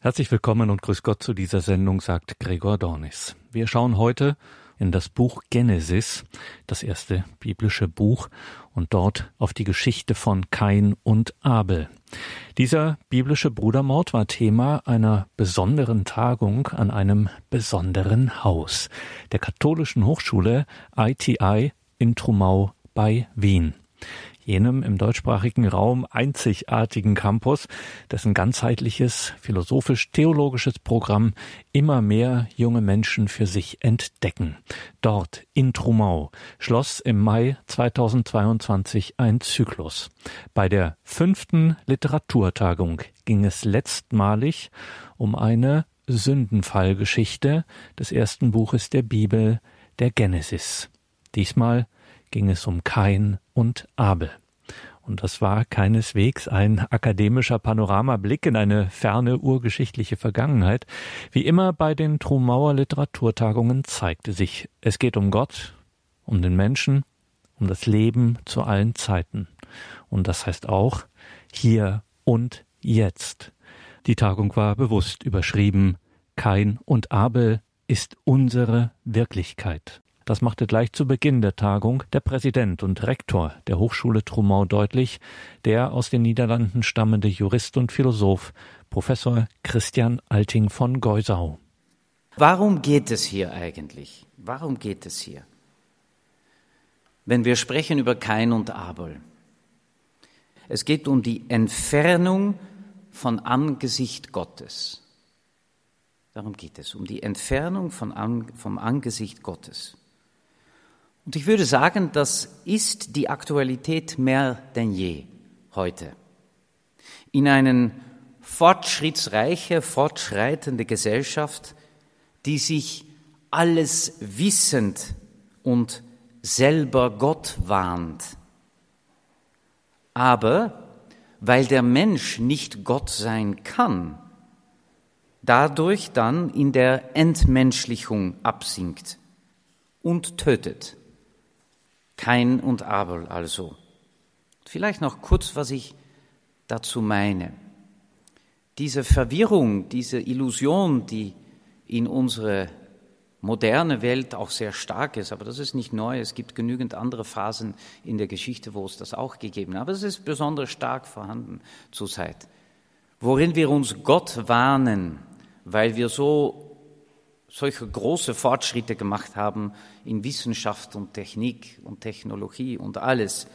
Herzlich willkommen und grüß Gott zu dieser Sendung, sagt Gregor Dornis. Wir schauen heute in das Buch Genesis, das erste biblische Buch, und dort auf die Geschichte von Kain und Abel. Dieser biblische Brudermord war Thema einer besonderen Tagung an einem besonderen Haus, der katholischen Hochschule ITI in Trumau bei Wien jenem im deutschsprachigen Raum einzigartigen Campus, dessen ganzheitliches philosophisch-theologisches Programm immer mehr junge Menschen für sich entdecken. Dort in Trumau schloss im Mai 2022 ein Zyklus. Bei der fünften Literaturtagung ging es letztmalig um eine Sündenfallgeschichte des ersten Buches der Bibel, der Genesis. Diesmal ging es um Kain und Abel. Und das war keineswegs ein akademischer Panoramablick in eine ferne urgeschichtliche Vergangenheit. Wie immer bei den Trumauer Literaturtagungen zeigte sich, es geht um Gott, um den Menschen, um das Leben zu allen Zeiten. Und das heißt auch hier und jetzt. Die Tagung war bewusst überschrieben Kain und Abel ist unsere Wirklichkeit. Das machte gleich zu Beginn der Tagung der Präsident und Rektor der Hochschule Trumau deutlich, der aus den Niederlanden stammende Jurist und Philosoph Professor Christian Alting von Geusau. Warum geht es hier eigentlich? Warum geht es hier? Wenn wir sprechen über Kain und Abel. Es geht um die Entfernung von Angesicht Gottes. Darum geht es, um die Entfernung von, vom Angesicht Gottes. Und ich würde sagen, das ist die Aktualität mehr denn je heute. In eine fortschrittsreiche, fortschreitende Gesellschaft, die sich alles wissend und selber Gott wahnt. Aber weil der Mensch nicht Gott sein kann, dadurch dann in der Entmenschlichung absinkt und tötet. Kain und Abel also. Vielleicht noch kurz, was ich dazu meine. Diese Verwirrung, diese Illusion, die in unsere moderne Welt auch sehr stark ist, aber das ist nicht neu. Es gibt genügend andere Phasen in der Geschichte, wo es das auch gegeben hat. Aber es ist besonders stark vorhanden zurzeit. Worin wir uns Gott warnen, weil wir so solche große Fortschritte gemacht haben in Wissenschaft und Technik und Technologie und alles,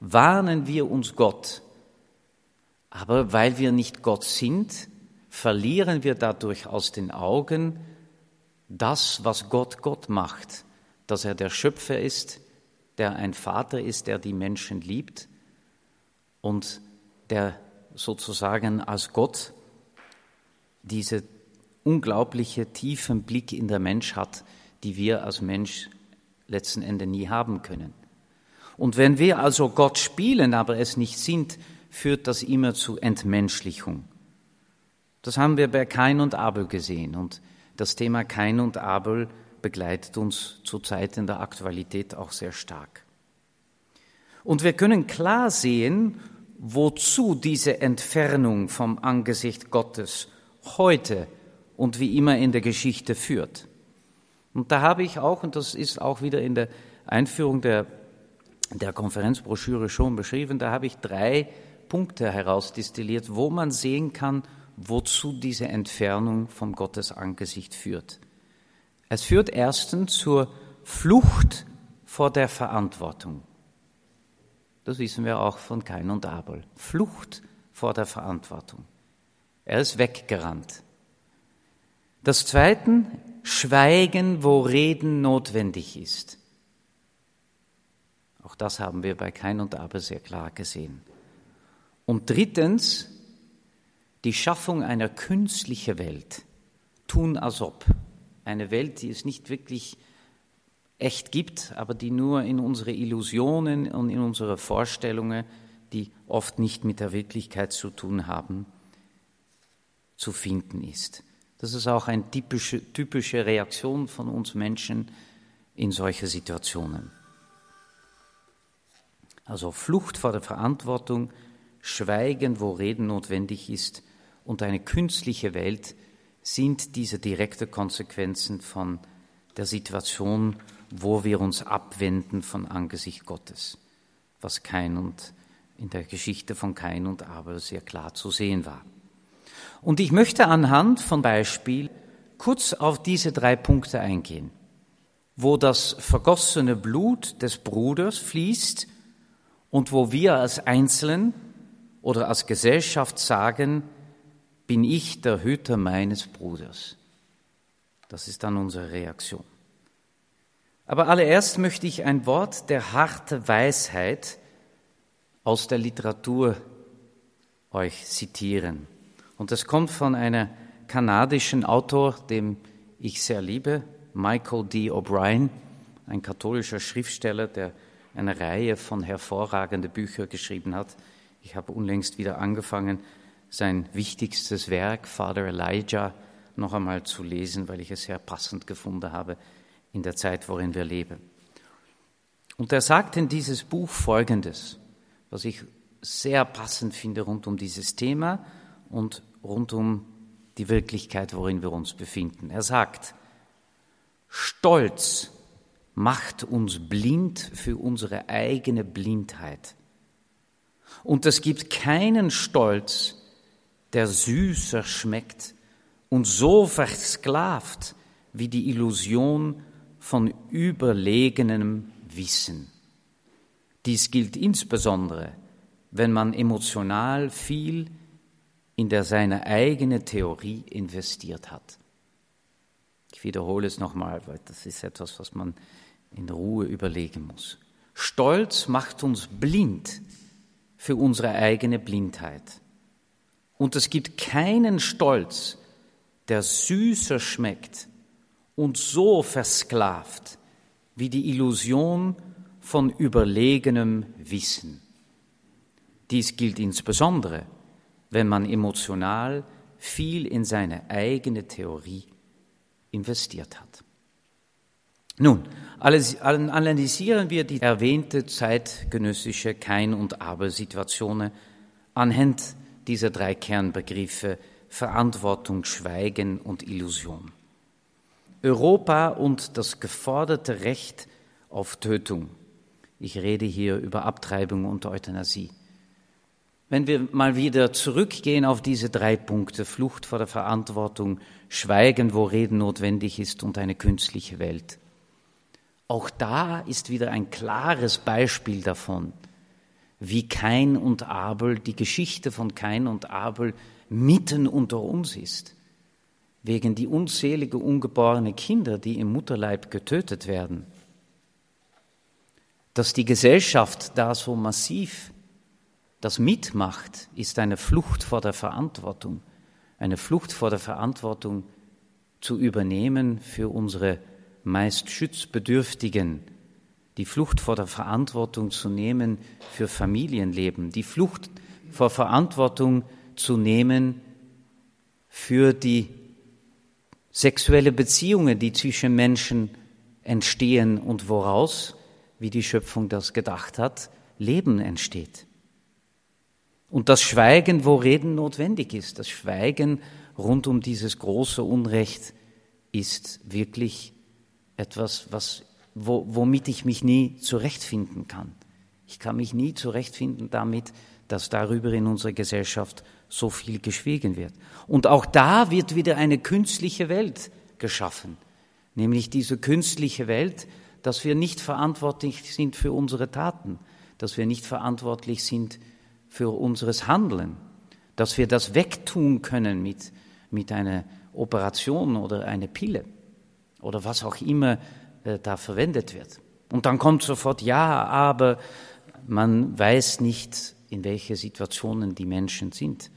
warnen wir uns Gott. Aber weil wir nicht Gott sind, verlieren wir dadurch aus den Augen das, was Gott Gott macht, dass er der Schöpfer ist, der ein Vater ist, der die Menschen liebt und der sozusagen als Gott diese unglaubliche tiefen Blick in der Mensch hat, die wir als Mensch letzten Endes nie haben können. Und wenn wir also Gott spielen, aber es nicht sind, führt das immer zu Entmenschlichung. Das haben wir bei Kain und Abel gesehen und das Thema Kain und Abel begleitet uns zurzeit in der Aktualität auch sehr stark. Und wir können klar sehen, wozu diese Entfernung vom Angesicht Gottes heute und wie immer in der Geschichte führt. Und da habe ich auch, und das ist auch wieder in der Einführung der, der Konferenzbroschüre schon beschrieben, da habe ich drei Punkte herausdestilliert, wo man sehen kann, wozu diese Entfernung vom Gottes Angesicht führt. Es führt erstens zur Flucht vor der Verantwortung. Das wissen wir auch von Kain und Abel. Flucht vor der Verantwortung. Er ist weggerannt. Das Zweite, Schweigen, wo Reden notwendig ist. Auch das haben wir bei Kain und Abel sehr klar gesehen. Und drittens, die Schaffung einer künstlichen Welt. Tun als ob. Eine Welt, die es nicht wirklich echt gibt, aber die nur in unsere Illusionen und in unsere Vorstellungen, die oft nicht mit der Wirklichkeit zu tun haben, zu finden ist. Das ist auch eine typische, typische Reaktion von uns Menschen in solche Situationen. Also Flucht vor der Verantwortung, Schweigen, wo Reden notwendig ist und eine künstliche Welt sind diese direkte Konsequenzen von der Situation, wo wir uns abwenden von Angesicht Gottes, was Kain und in der Geschichte von Kain und Abel sehr klar zu sehen war. Und ich möchte anhand von Beispiel kurz auf diese drei Punkte eingehen, wo das vergossene Blut des Bruders fließt und wo wir als Einzelnen oder als Gesellschaft sagen, bin ich der Hüter meines Bruders. Das ist dann unsere Reaktion. Aber allererst möchte ich ein Wort der harte Weisheit aus der Literatur euch zitieren. Und das kommt von einem kanadischen Autor, dem ich sehr liebe, Michael D. O'Brien, ein katholischer Schriftsteller, der eine Reihe von hervorragenden Büchern geschrieben hat. Ich habe unlängst wieder angefangen, sein wichtigstes Werk, Father Elijah, noch einmal zu lesen, weil ich es sehr passend gefunden habe in der Zeit, worin wir leben. Und er sagt in dieses Buch Folgendes, was ich sehr passend finde rund um dieses Thema und rund um die Wirklichkeit, worin wir uns befinden. Er sagt, Stolz macht uns blind für unsere eigene Blindheit. Und es gibt keinen Stolz, der süßer schmeckt und so versklavt wie die Illusion von überlegenem Wissen. Dies gilt insbesondere, wenn man emotional viel in der seine eigene Theorie investiert hat. Ich wiederhole es nochmal, weil das ist etwas, was man in Ruhe überlegen muss. Stolz macht uns blind für unsere eigene Blindheit. Und es gibt keinen Stolz, der süßer schmeckt und so versklavt wie die Illusion von überlegenem Wissen. Dies gilt insbesondere, wenn man emotional viel in seine eigene Theorie investiert hat. Nun, analysieren wir die erwähnte zeitgenössische Kein- und Aber-Situationen anhand dieser drei Kernbegriffe Verantwortung, Schweigen und Illusion. Europa und das geforderte Recht auf Tötung. Ich rede hier über Abtreibung und Euthanasie. Wenn wir mal wieder zurückgehen auf diese drei Punkte, Flucht vor der Verantwortung, Schweigen, wo Reden notwendig ist und eine künstliche Welt. Auch da ist wieder ein klares Beispiel davon, wie Kain und Abel, die Geschichte von Kain und Abel mitten unter uns ist, wegen die unzählige ungeborene Kinder, die im Mutterleib getötet werden. Dass die Gesellschaft da so massiv das mitmacht, ist eine Flucht vor der Verantwortung, eine Flucht vor der Verantwortung zu übernehmen für unsere meist Schützbedürftigen, die Flucht vor der Verantwortung zu nehmen für Familienleben, die Flucht vor Verantwortung zu nehmen für die sexuelle Beziehungen, die zwischen Menschen entstehen und woraus, wie die Schöpfung das gedacht hat, Leben entsteht. Und das Schweigen, wo Reden notwendig ist, das Schweigen rund um dieses große Unrecht ist wirklich etwas, was wo, womit ich mich nie zurechtfinden kann. Ich kann mich nie zurechtfinden damit, dass darüber in unserer Gesellschaft so viel geschwiegen wird. Und auch da wird wieder eine künstliche Welt geschaffen, nämlich diese künstliche Welt, dass wir nicht verantwortlich sind für unsere Taten, dass wir nicht verantwortlich sind für unseres Handeln, dass wir das wegtun können mit, mit einer Operation oder einer Pille oder was auch immer äh, da verwendet wird. Und dann kommt sofort, ja, aber man weiß nicht, in welche Situationen die Menschen sind.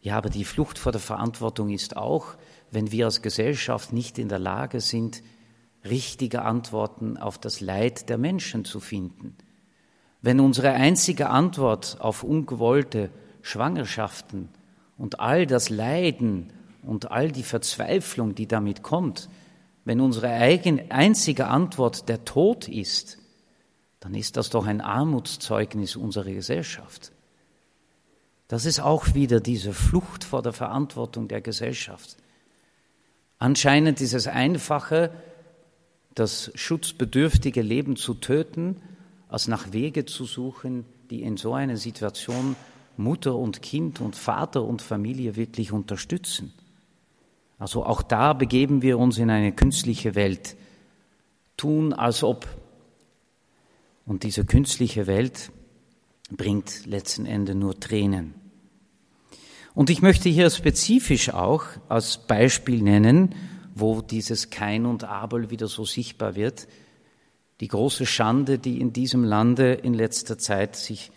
Ja, aber die Flucht vor der Verantwortung ist auch, wenn wir als Gesellschaft nicht in der Lage sind, richtige Antworten auf das Leid der Menschen zu finden. Wenn unsere einzige Antwort auf ungewollte Schwangerschaften und all das Leiden und all die Verzweiflung, die damit kommt, wenn unsere eigen, einzige Antwort der Tod ist, dann ist das doch ein Armutszeugnis unserer Gesellschaft. Das ist auch wieder diese Flucht vor der Verantwortung der Gesellschaft. Anscheinend ist es einfacher, das schutzbedürftige Leben zu töten, als nach Wege zu suchen, die in so einer Situation Mutter und Kind und Vater und Familie wirklich unterstützen. Also auch da begeben wir uns in eine künstliche Welt, tun als ob. Und diese künstliche Welt bringt letzten Endes nur Tränen. Und ich möchte hier spezifisch auch als Beispiel nennen, wo dieses Kain und Abel wieder so sichtbar wird, die große Schande, die in diesem Lande in letzter Zeit sich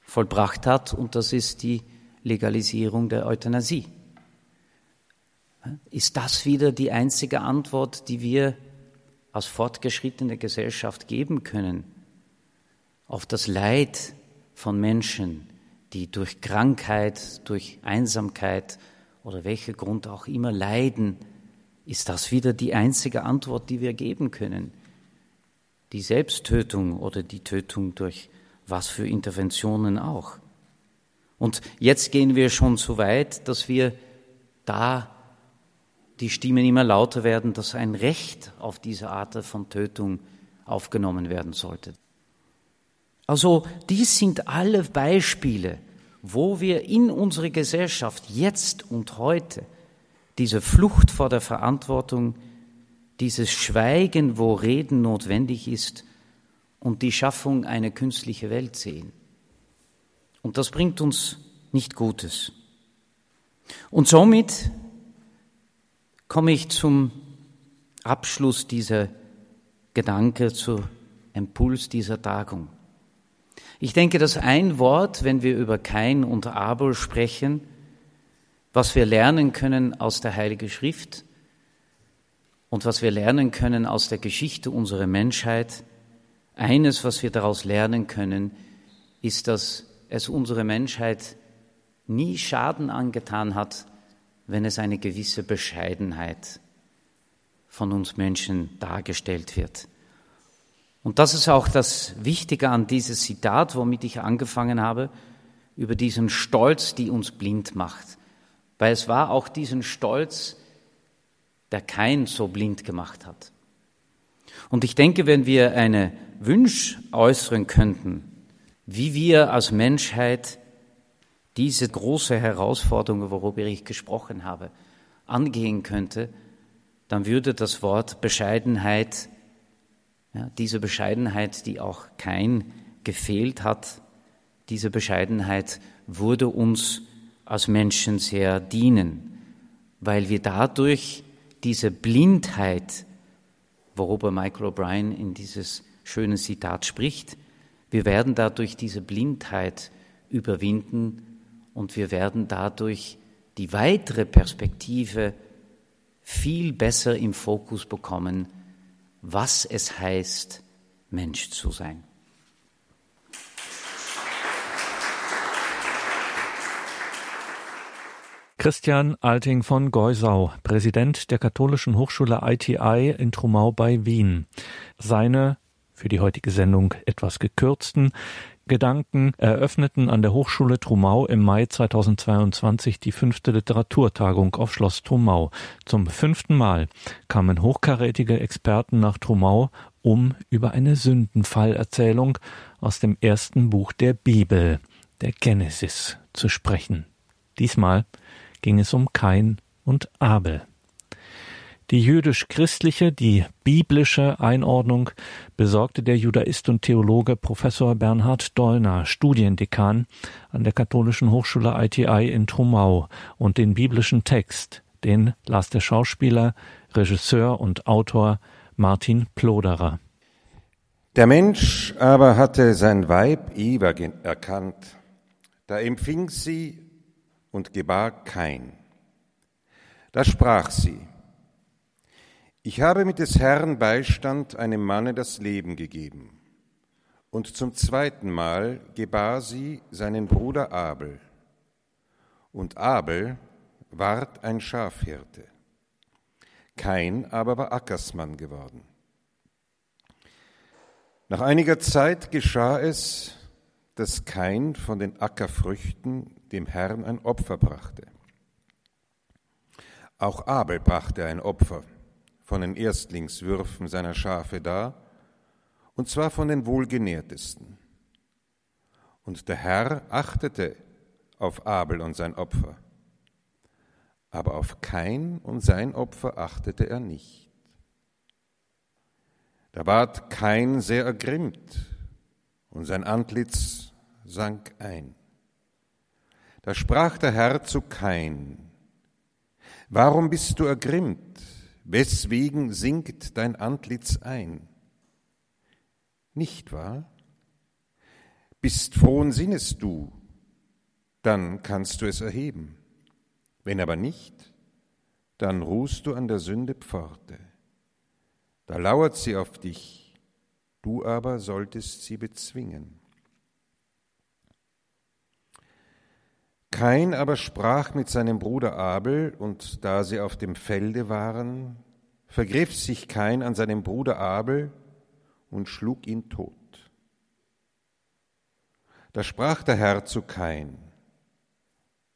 vollbracht hat, und das ist die Legalisierung der Euthanasie. Ist das wieder die einzige Antwort, die wir als fortgeschrittene Gesellschaft geben können auf das Leid von Menschen, die durch Krankheit, durch Einsamkeit oder welcher Grund auch immer leiden, ist das wieder die einzige Antwort, die wir geben können. Die Selbsttötung oder die Tötung durch was für Interventionen auch. Und jetzt gehen wir schon so weit, dass wir da die Stimmen immer lauter werden, dass ein Recht auf diese Art von Tötung aufgenommen werden sollte. Also dies sind alle Beispiele, wo wir in unserer Gesellschaft jetzt und heute diese Flucht vor der Verantwortung, dieses Schweigen, wo Reden notwendig ist und die Schaffung einer künstlichen Welt sehen. Und das bringt uns nicht Gutes. Und somit komme ich zum Abschluss dieser Gedanke, zu Impuls dieser Tagung. Ich denke, dass ein Wort, wenn wir über Kain und Abel sprechen, was wir lernen können aus der Heiligen Schrift und was wir lernen können aus der Geschichte unserer Menschheit, eines, was wir daraus lernen können, ist, dass es unserer Menschheit nie Schaden angetan hat, wenn es eine gewisse Bescheidenheit von uns Menschen dargestellt wird. Und das ist auch das Wichtige an dieses Zitat, womit ich angefangen habe, über diesen Stolz, die uns blind macht. Weil es war auch diesen Stolz, der kein so blind gemacht hat. Und ich denke, wenn wir eine Wunsch äußern könnten, wie wir als Menschheit diese große Herausforderung, worüber ich gesprochen habe, angehen könnte, dann würde das Wort Bescheidenheit, ja, diese Bescheidenheit, die auch kein gefehlt hat, diese Bescheidenheit würde uns als Menschen sehr dienen, weil wir dadurch diese Blindheit, worüber Michael O'Brien in dieses schöne Zitat spricht, wir werden dadurch diese Blindheit überwinden und wir werden dadurch die weitere Perspektive viel besser im Fokus bekommen, was es heißt, Mensch zu sein. Christian Alting von Geusau, Präsident der Katholischen Hochschule ITI in Trumau bei Wien. Seine für die heutige Sendung etwas gekürzten Gedanken eröffneten an der Hochschule Trumau im Mai 2022 die fünfte Literaturtagung auf Schloss Trumau. Zum fünften Mal kamen hochkarätige Experten nach Trumau, um über eine Sündenfallerzählung aus dem ersten Buch der Bibel, der Genesis, zu sprechen. Diesmal ging es um Kain und Abel. Die jüdisch-christliche, die biblische Einordnung besorgte der Judaist und Theologe Professor Bernhard Dollner, Studiendekan an der Katholischen Hochschule ITI in Trumau, und den biblischen Text, den las der Schauspieler, Regisseur und Autor Martin Ploderer. Der Mensch aber hatte sein Weib Eva erkannt, da empfing sie und gebar kein. Da sprach sie, ich habe mit des Herrn Beistand einem Manne das Leben gegeben. Und zum zweiten Mal gebar sie seinen Bruder Abel. Und Abel ward ein Schafhirte. Kain aber war Ackersmann geworden. Nach einiger Zeit geschah es, dass kein von den Ackerfrüchten dem Herrn ein Opfer brachte. Auch Abel brachte ein Opfer von den Erstlingswürfen seiner Schafe dar, und zwar von den wohlgenährtesten. Und der Herr achtete auf Abel und sein Opfer, aber auf Kain und sein Opfer achtete er nicht. Da ward Kain sehr ergrimmt und sein Antlitz sank ein. Da sprach der Herr zu Kain, Warum bist du ergrimmt? Weswegen sinkt dein Antlitz ein? Nicht wahr? Bist frohen Sinnes du, dann kannst du es erheben. Wenn aber nicht, dann ruhst du an der Sünde Pforte. Da lauert sie auf dich, du aber solltest sie bezwingen. Kain aber sprach mit seinem Bruder Abel, und da sie auf dem Felde waren, vergriff sich Kain an seinem Bruder Abel und schlug ihn tot. Da sprach der Herr zu Kain,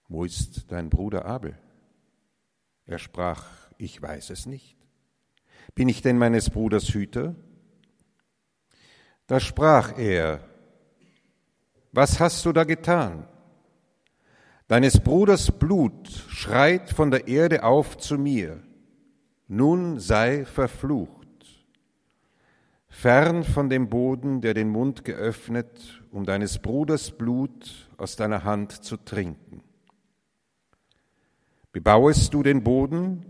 wo ist dein Bruder Abel? Er sprach, ich weiß es nicht. Bin ich denn meines Bruders Hüter? Da sprach er, was hast du da getan? Deines Bruders Blut schreit von der Erde auf zu mir, nun sei verflucht. Fern von dem Boden, der den Mund geöffnet, um deines Bruders Blut aus deiner Hand zu trinken. Bebauest du den Boden,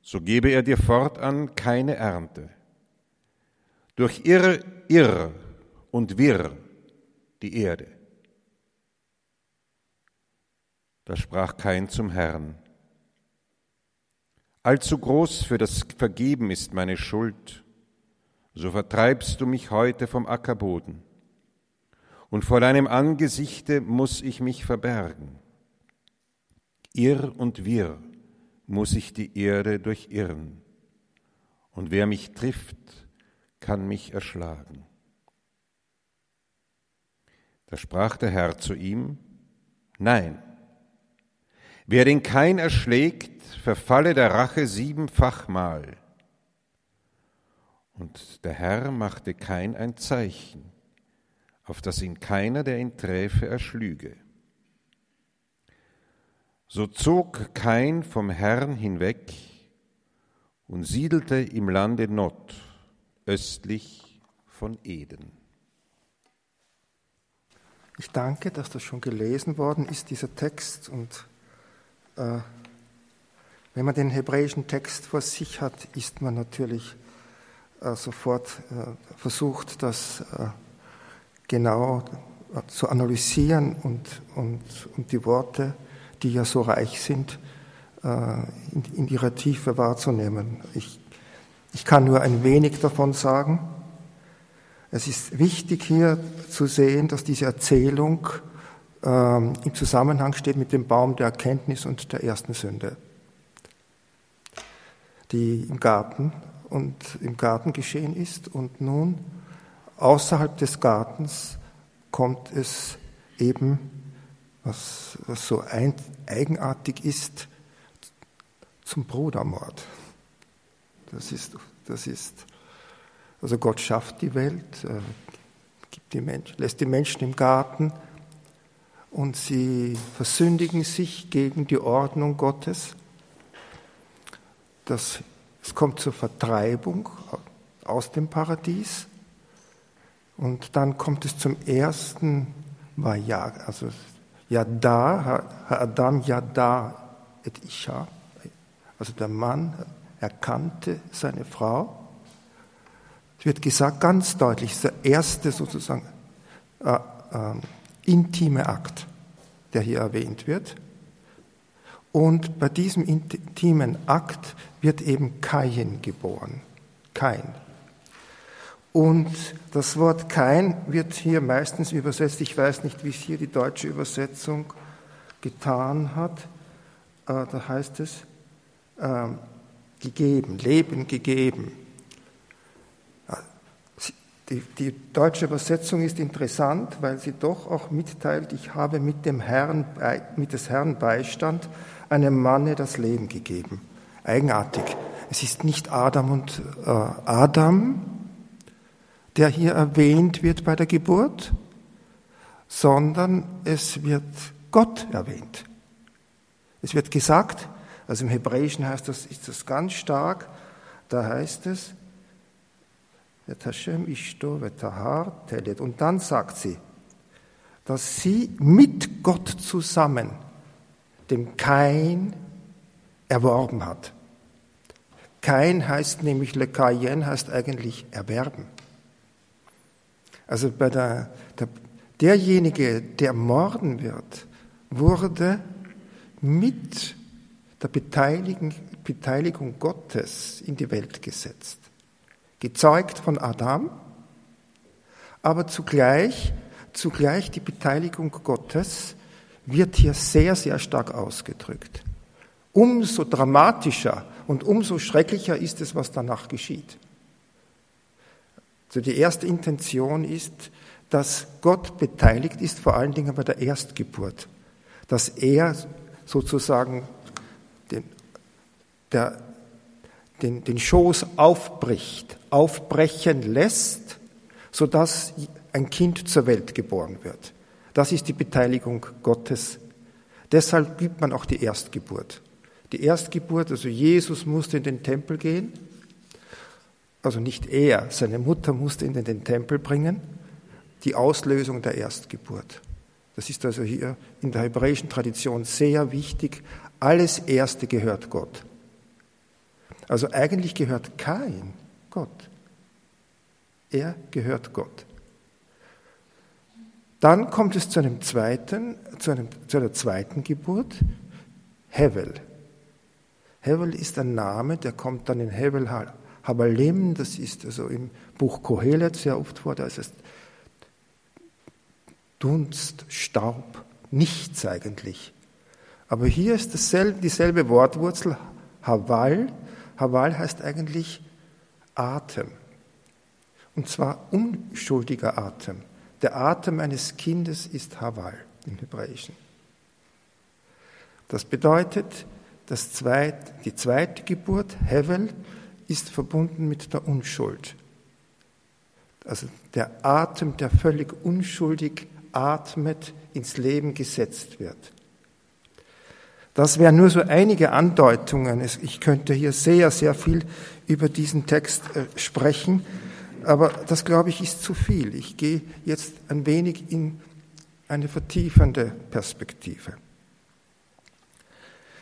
so gebe er dir fortan keine Ernte. Durch Irr, Irr und Wirr die Erde. Da sprach kein zum Herrn. Allzu groß für das Vergeben ist meine Schuld, so vertreibst du mich heute vom Ackerboden, und vor deinem Angesichte muss ich mich verbergen. Irr und wirr muss ich die Erde durchirren, und wer mich trifft, kann mich erschlagen. Da sprach der Herr zu ihm, Nein, Wer den Kain erschlägt, verfalle der Rache siebenfachmal. Und der Herr machte Kain ein Zeichen, auf das ihn keiner, der ihn träfe, erschlüge. So zog Kain vom Herrn hinweg und siedelte im Lande Nod, östlich von Eden. Ich danke, dass das schon gelesen worden ist, dieser Text, und äh, wenn man den hebräischen Text vor sich hat, ist man natürlich äh, sofort äh, versucht, das genau zu analysieren und, und, und die Worte, die ja so reich sind, in, in ihrer Tiefe wahrzunehmen. Ich, ich kann nur ein wenig davon sagen. Es ist wichtig hier zu sehen, dass diese Erzählung ähm, im Zusammenhang steht mit dem Baum der Erkenntnis und der ersten Sünde, die im Garten und im Garten geschehen ist. Und nun außerhalb des Gartens kommt es eben, was, was so ein, eigenartig ist, zum Brudermord. Das ist, das ist, also Gott schafft die Welt, gibt die Menschen, lässt die Menschen im Garten, und sie versündigen sich gegen die Ordnung Gottes. Das, es kommt zur Vertreibung aus dem Paradies und dann kommt es zum ersten Vajag, also Yada, Adam Yada et Isha, also der Mann erkannte seine Frau. Es wird gesagt ganz deutlich, der erste sozusagen äh, äh, intime Akt, der hier erwähnt wird. Und bei diesem intimen Akt wird eben Kain geboren. Kain. Und das Wort Kain wird hier meistens übersetzt, ich weiß nicht, wie es hier die deutsche Übersetzung getan hat, äh, da heißt es äh, gegeben, Leben gegeben. Die, die, deutsche Übersetzung ist interessant, weil sie doch auch mitteilt, ich habe mit dem Herrn, mit des Herrn Beistand einem Manne das Leben gegeben. Eigenartig. Es ist nicht Adam und äh, Adam, der hier erwähnt wird bei der Geburt, sondern es wird Gott erwähnt. Es wird gesagt, also im Hebräischen heißt das, ist das ganz stark, da heißt es, und dann sagt sie, dass sie mit Gott zusammen dem Kain erworben hat. Kain heißt nämlich Lekayen, heißt eigentlich erwerben. Also bei der, der, derjenige, der morden wird, wurde mit der Beteiligung, Beteiligung Gottes in die Welt gesetzt. Gezeugt von Adam, aber zugleich, zugleich die Beteiligung Gottes wird hier sehr, sehr stark ausgedrückt. Umso dramatischer und umso schrecklicher ist es, was danach geschieht. Also die erste Intention ist, dass Gott beteiligt ist, vor allen Dingen bei der Erstgeburt, dass er sozusagen den, der, den, den Schoß aufbricht, aufbrechen lässt, sodass ein Kind zur Welt geboren wird. Das ist die Beteiligung Gottes. Deshalb gibt man auch die Erstgeburt. Die Erstgeburt, also Jesus musste in den Tempel gehen, also nicht er, seine Mutter musste ihn in den Tempel bringen, die Auslösung der Erstgeburt. Das ist also hier in der hebräischen Tradition sehr wichtig. Alles Erste gehört Gott. Also eigentlich gehört kein Gott. Er gehört Gott. Dann kommt es zu einem zweiten, zu, einem, zu einer zweiten Geburt, Hevel. Hevel ist ein Name, der kommt dann in Hevel Habalem, das ist also im Buch Kohelet sehr oft vor, da ist es Dunst, Staub, nichts eigentlich. Aber hier ist dasselbe, dieselbe Wortwurzel, Haval. Haval heißt eigentlich Atem. Und zwar unschuldiger Atem. Der Atem eines Kindes ist Haval im Hebräischen. Das bedeutet, das zweit, die zweite Geburt, Hevel, ist verbunden mit der Unschuld. Also der Atem, der völlig unschuldig atmet, ins Leben gesetzt wird. Das wären nur so einige Andeutungen. Ich könnte hier sehr, sehr viel über diesen Text äh, sprechen, aber das, glaube ich, ist zu viel. Ich gehe jetzt ein wenig in eine vertiefende Perspektive.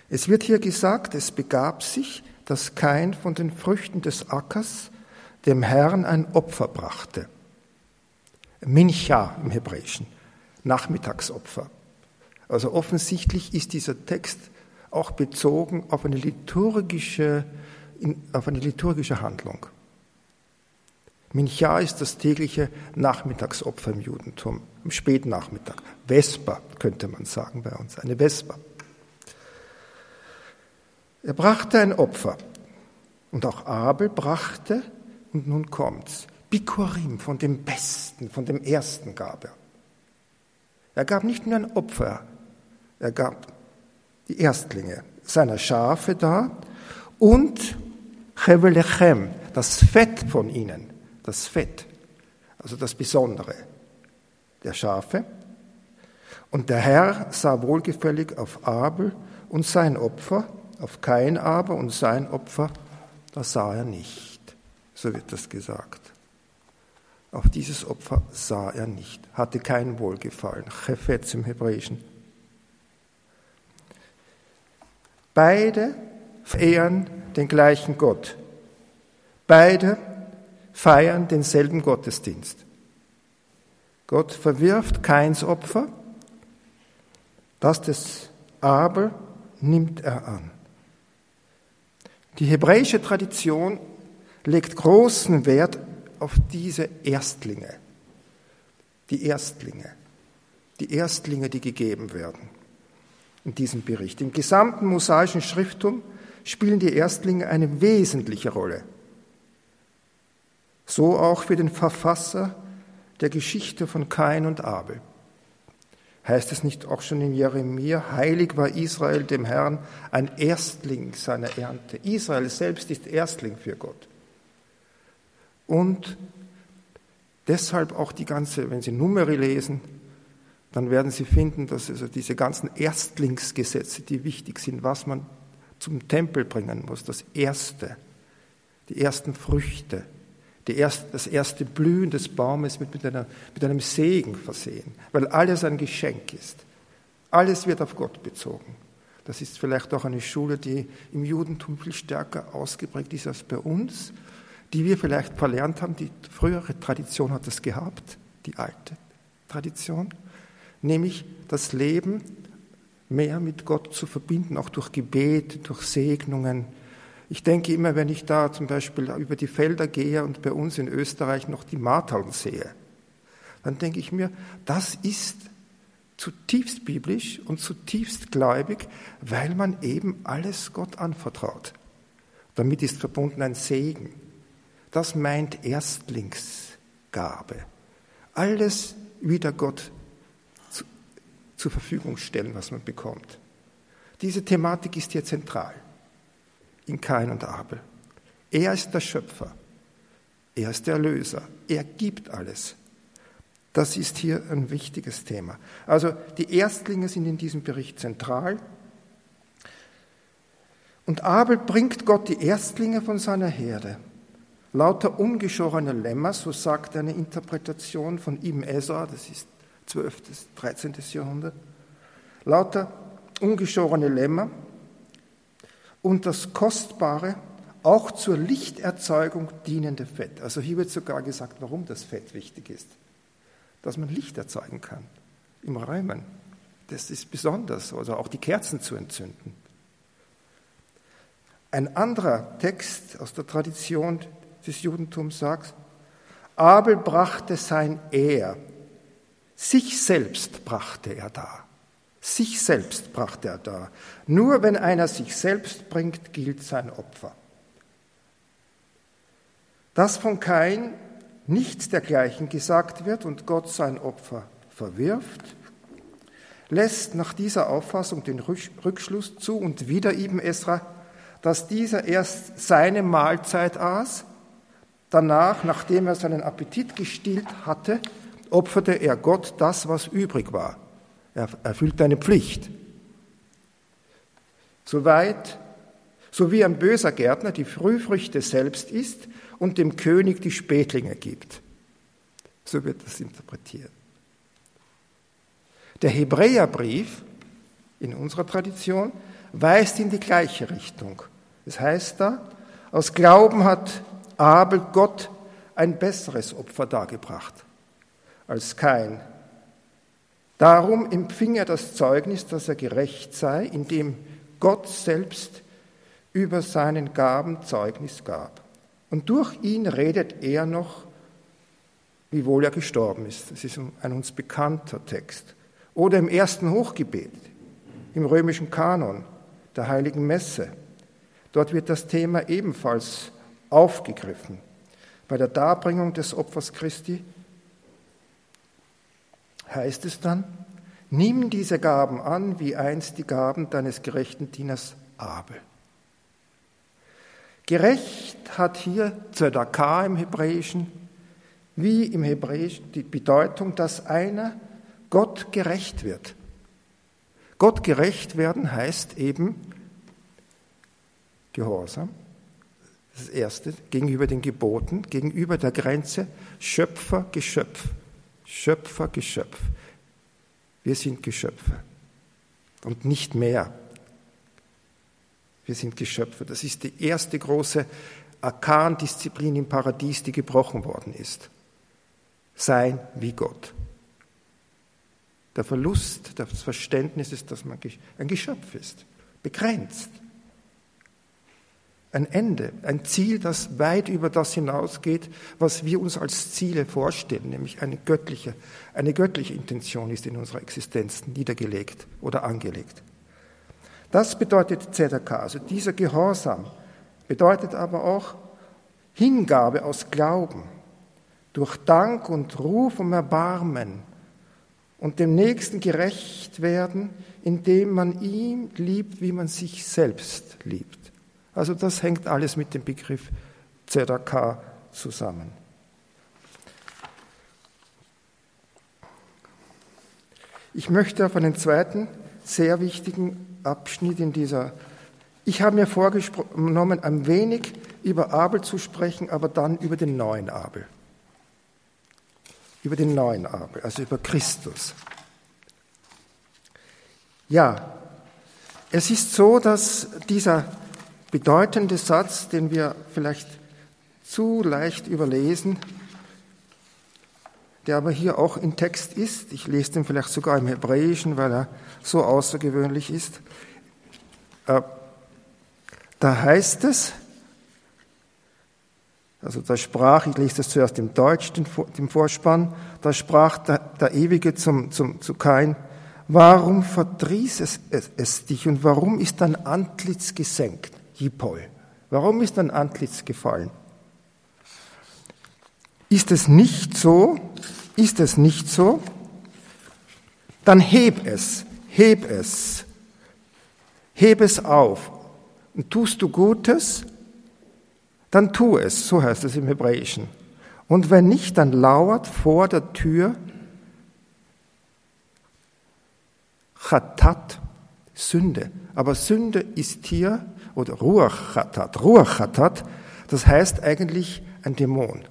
Es wird hier gesagt, es begab sich, dass kein von den Früchten des Ackers dem Herrn ein Opfer brachte. Mincha im Hebräischen. Nachmittagsopfer. Also offensichtlich ist dieser Text auch bezogen auf eine liturgische, auf eine liturgische Handlung. Mincha ist das tägliche Nachmittagsopfer im Judentum, im Spätnachmittag. Vesper könnte man sagen bei uns, eine Vesper. Er brachte ein Opfer und auch Abel brachte, und nun kommt's, Bikurim von dem Besten, von dem Ersten gab er. Er gab nicht nur ein Opfer, er gab die Erstlinge seiner Schafe da und Chevelechem, das Fett von ihnen, das Fett, also das Besondere der Schafe. Und der Herr sah wohlgefällig auf Abel und sein Opfer, auf kein aber und sein Opfer, das sah er nicht. So wird das gesagt. Auf dieses Opfer sah er nicht, hatte kein Wohlgefallen. Chefetz im Hebräischen. Beide verehren den gleichen Gott. Beide feiern denselben Gottesdienst. Gott verwirft keins Opfer, das des Abel nimmt er an. Die hebräische Tradition legt großen Wert auf diese Erstlinge, die Erstlinge, die Erstlinge, die gegeben werden in diesem Bericht. Im gesamten mosaischen Schrifttum spielen die Erstlinge eine wesentliche Rolle. So auch für den Verfasser der Geschichte von Kain und Abel. Heißt es nicht auch schon in Jeremia, heilig war Israel dem Herrn, ein Erstling seiner Ernte. Israel selbst ist Erstling für Gott. Und deshalb auch die ganze, wenn Sie Numeri lesen, dann werden Sie finden, dass also diese ganzen Erstlingsgesetze, die wichtig sind, was man zum Tempel bringen muss, das Erste, die ersten Früchte, erste, das erste Blühen des Baumes mit, mit, einer, mit einem Segen versehen, weil alles ein Geschenk ist. Alles wird auf Gott bezogen. Das ist vielleicht auch eine Schule, die im Judentum viel stärker ausgeprägt ist als bei uns, die wir vielleicht verlernt haben. Die frühere Tradition hat das gehabt, die alte Tradition, nämlich das Leben mehr mit Gott zu verbinden, auch durch Gebet, durch Segnungen. Ich denke immer, wenn ich da zum Beispiel über die Felder gehe und bei uns in Österreich noch die Martaln sehe, dann denke ich mir, das ist zutiefst biblisch und zutiefst gläubig, weil man eben alles Gott anvertraut. Damit ist verbunden ein Segen. Das meint Erstlingsgabe. Alles wieder Gott zur Verfügung stellen, was man bekommt. Diese Thematik ist hier zentral in Kain und Abel. Er ist der Schöpfer. Er ist der Erlöser. Er gibt alles. Das ist hier ein wichtiges Thema. Also die Erstlinge sind in diesem Bericht zentral. Und Abel bringt Gott die Erstlinge von seiner Herde. Lauter ungeschorene Lämmer, so sagt eine Interpretation von Ibn Ezra, das ist 12. bis 13. Jahrhundert. Lauter ungeschorene Lämmer und das kostbare, auch zur Lichterzeugung dienende Fett. Also hier wird sogar gesagt, warum das Fett wichtig ist. Dass man Licht erzeugen kann im Räumen. Das ist besonders, also auch die Kerzen zu entzünden. Ein anderer Text aus der Tradition des Judentums sagt, Abel brachte sein Er, sich selbst brachte er da. Sich selbst brachte er da. Nur wenn einer sich selbst bringt, gilt sein Opfer. Dass von Kain nichts dergleichen gesagt wird und Gott sein Opfer verwirft, lässt nach dieser Auffassung den Rückschluss zu und wieder Ibn Esra, dass dieser erst seine Mahlzeit aß Danach, nachdem er seinen Appetit gestillt hatte, opferte er Gott das, was übrig war. Er erfüllte eine Pflicht. Soweit, so wie ein böser Gärtner die Frühfrüchte selbst isst und dem König die Spätlinge gibt. So wird das interpretiert. Der Hebräerbrief in unserer Tradition weist in die gleiche Richtung. Es heißt da, aus Glauben hat Abel Gott ein besseres Opfer dargebracht als Kain. Darum empfing er das Zeugnis, dass er gerecht sei, indem Gott selbst über seinen Gaben Zeugnis gab. Und durch ihn redet er noch, wiewohl er gestorben ist. Das ist ein uns bekannter Text. Oder im ersten Hochgebet, im römischen Kanon, der heiligen Messe. Dort wird das Thema ebenfalls aufgegriffen. Bei der Darbringung des Opfers Christi heißt es dann, nimm diese Gaben an, wie einst die Gaben deines gerechten Dieners Abel. Gerecht hat hier Zedakah im Hebräischen, wie im Hebräischen die Bedeutung, dass einer Gott gerecht wird. Gott gerecht werden heißt eben Gehorsam, das erste, gegenüber den Geboten, gegenüber der Grenze Schöpfer, Geschöpf. Schöpfer, Geschöpf. Wir sind Geschöpfe und nicht mehr. Wir sind Geschöpfe. Das ist die erste große Arkan-Disziplin im Paradies, die gebrochen worden ist. Sein wie Gott. Der Verlust des Verständnisses, dass man ein Geschöpf ist, begrenzt ein Ende, ein Ziel, das weit über das hinausgeht, was wir uns als Ziele vorstellen, nämlich eine göttliche, eine göttliche Intention ist in unserer Existenz niedergelegt oder angelegt. Das bedeutet Zedaka, also dieser Gehorsam bedeutet aber auch Hingabe aus Glauben, durch Dank und Ruf um Erbarmen und dem Nächsten gerecht werden, indem man ihn liebt, wie man sich selbst liebt. Also das hängt alles mit dem Begriff ZDK zusammen. Ich möchte auf einen zweiten sehr wichtigen Abschnitt in dieser. Ich habe mir vorgenommen, ein wenig über Abel zu sprechen, aber dann über den neuen Abel. Über den neuen Abel, also über Christus. Ja, es ist so, dass dieser bedeutende Satz, den wir vielleicht zu leicht überlesen, der aber hier auch im Text ist. Ich lese den vielleicht sogar im Hebräischen, weil er so außergewöhnlich ist. Äh, da heißt es, also da sprach, ich lese das zuerst im Deutsch, dem Vorspann, da sprach der, der Ewige zum, zum, zu Kain, warum verdrieß es, es, es dich und warum ist dein Antlitz gesenkt, Jipol? Warum ist dein Antlitz gefallen? Ist es nicht so, ist es nicht so, dann heb es, heb es, heb es auf. Und tust du Gutes, dann tu es, so heißt es im Hebräischen. Und wenn nicht, dann lauert vor der Tür Chatat, Sünde. Aber Sünde ist hier, oder Ruach Chatat, Ruach Chatat, das heißt eigentlich ein Dämon,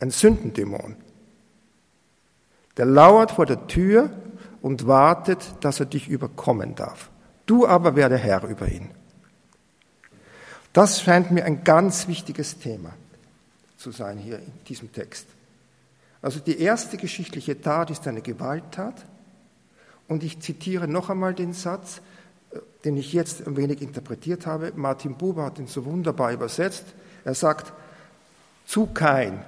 ein Sündendämon. Der lauert vor der Tür und wartet, dass er dich überkommen darf. Du aber werde Herr über ihn. Das scheint mir ein ganz wichtiges Thema zu sein hier in diesem Text. Also die erste geschichtliche Tat ist eine Gewalttat. Und ich zitiere noch einmal den Satz, den ich jetzt ein wenig interpretiert habe. Martin Buber hat ihn so wunderbar übersetzt. Er sagt, zu kein,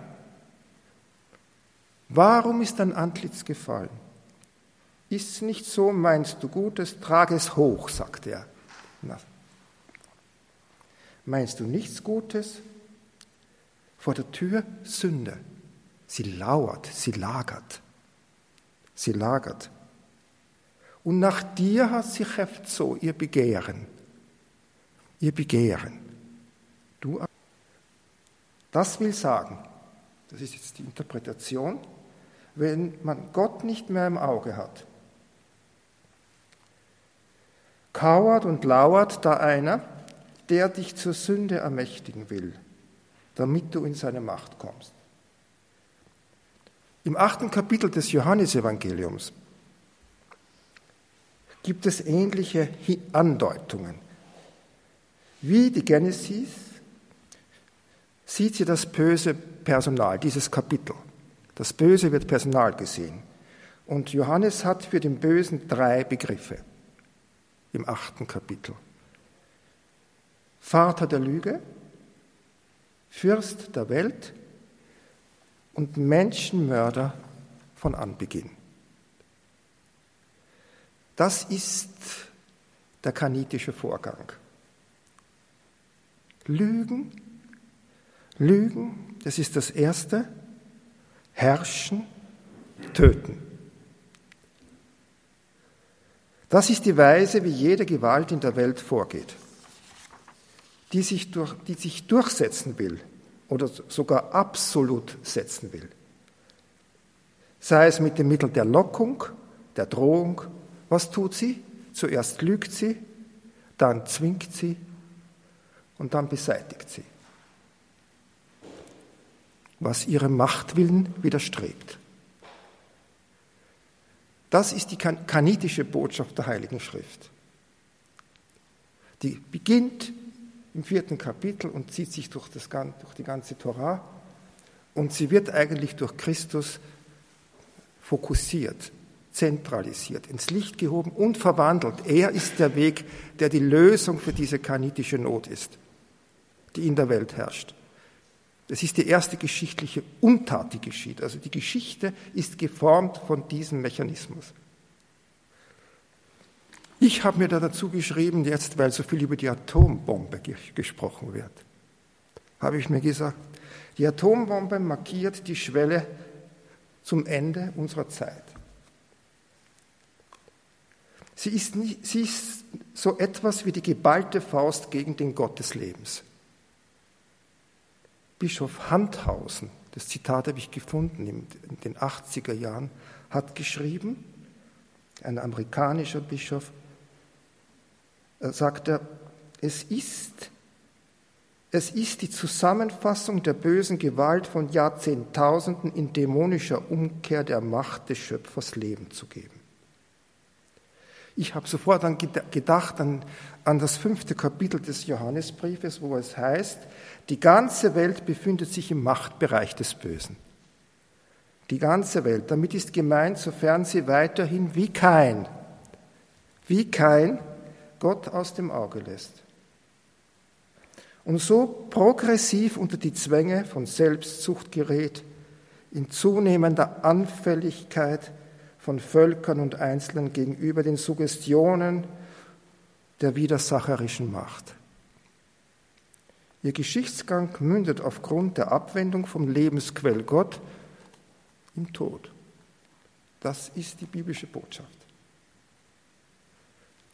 Warum ist dein Antlitz gefallen? Ist es nicht so, meinst du Gutes, trage es hoch, sagt er. Na. Meinst du nichts Gutes? Vor der Tür Sünde. Sie lauert, sie lagert. Sie lagert. Und nach dir hat sie heft so ihr Begehren. Ihr Begehren. Du, das will sagen, das ist jetzt die Interpretation, wenn man Gott nicht mehr im Auge hat. Kauert und lauert da einer, der dich zur Sünde ermächtigen will, damit du in seine Macht kommst. Im achten Kapitel des Johannesevangeliums gibt es ähnliche Andeutungen. Wie die Genesis sieht sie das böse Personal, dieses Kapitel. Das Böse wird Personal gesehen. Und Johannes hat für den Bösen drei Begriffe im achten Kapitel. Vater der Lüge, Fürst der Welt und Menschenmörder von Anbeginn. Das ist der kanitische Vorgang. Lügen, Lügen, das ist das Erste herrschen, töten. Das ist die Weise, wie jede Gewalt in der Welt vorgeht, die sich, durch, die sich durchsetzen will oder sogar absolut setzen will. Sei es mit dem Mittel der Lockung, der Drohung. Was tut sie? Zuerst lügt sie, dann zwingt sie und dann beseitigt sie was ihrem Machtwillen widerstrebt. Das ist die kanitische Botschaft der Heiligen Schrift. Die beginnt im vierten Kapitel und zieht sich durch, das, durch die ganze Torah und sie wird eigentlich durch Christus fokussiert, zentralisiert, ins Licht gehoben und verwandelt. Er ist der Weg, der die Lösung für diese kanitische Not ist, die in der Welt herrscht. Das ist die erste geschichtliche Untat, die geschieht. Also die Geschichte ist geformt von diesem Mechanismus. Ich habe mir da dazu geschrieben, jetzt weil so viel über die Atombombe gesprochen wird, habe ich mir gesagt, die Atombombe markiert die Schwelle zum Ende unserer Zeit. Sie ist, nicht, sie ist so etwas wie die geballte Faust gegen den Gott des Lebens. Bischof Handhausen, das Zitat habe ich gefunden in den 80er Jahren, hat geschrieben, ein amerikanischer Bischof, er sagte, es ist, es ist die Zusammenfassung der bösen Gewalt von Jahrzehntausenden in dämonischer Umkehr der Macht des Schöpfers Leben zu geben. Ich habe sofort an gedacht an, an das fünfte Kapitel des Johannesbriefes, wo es heißt, die ganze Welt befindet sich im Machtbereich des Bösen. Die ganze Welt. Damit ist gemeint, sofern sie weiterhin wie kein, wie kein Gott aus dem Auge lässt. Und so progressiv unter die Zwänge von Selbstsucht gerät, in zunehmender Anfälligkeit von Völkern und Einzelnen gegenüber den Suggestionen der widersacherischen Macht. Ihr Geschichtsgang mündet aufgrund der Abwendung vom Lebensquell Gott im Tod. Das ist die biblische Botschaft.